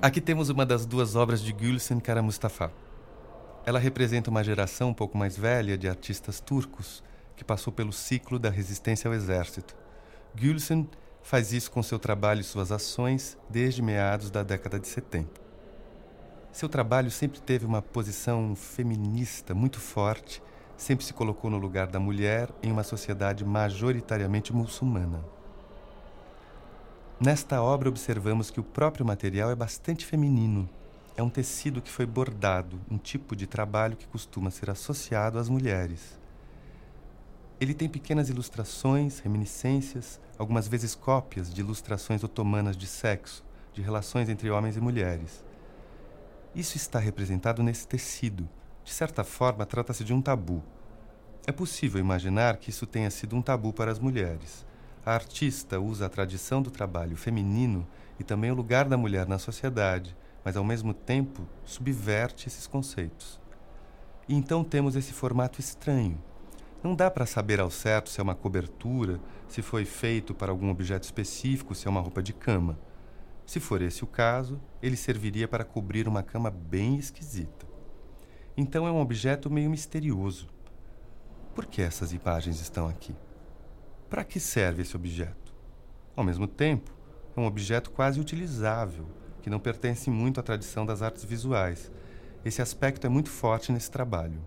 Aqui temos uma das duas obras de Gülsen Kara Mustafa. Ela representa uma geração um pouco mais velha de artistas turcos que passou pelo ciclo da resistência ao exército. Gülsen faz isso com seu trabalho e suas ações desde meados da década de 70. Seu trabalho sempre teve uma posição feminista muito forte, sempre se colocou no lugar da mulher em uma sociedade majoritariamente muçulmana. Nesta obra, observamos que o próprio material é bastante feminino. É um tecido que foi bordado, um tipo de trabalho que costuma ser associado às mulheres. Ele tem pequenas ilustrações, reminiscências, algumas vezes cópias de ilustrações otomanas de sexo, de relações entre homens e mulheres. Isso está representado nesse tecido. De certa forma, trata-se de um tabu. É possível imaginar que isso tenha sido um tabu para as mulheres. A artista usa a tradição do trabalho feminino e também o lugar da mulher na sociedade, mas ao mesmo tempo subverte esses conceitos. E então temos esse formato estranho. Não dá para saber ao certo se é uma cobertura, se foi feito para algum objeto específico, se é uma roupa de cama. Se for esse o caso, ele serviria para cobrir uma cama bem esquisita. Então é um objeto meio misterioso. Por que essas imagens estão aqui? Para que serve esse objeto? Ao mesmo tempo, é um objeto quase utilizável, que não pertence muito à tradição das artes visuais. Esse aspecto é muito forte nesse trabalho.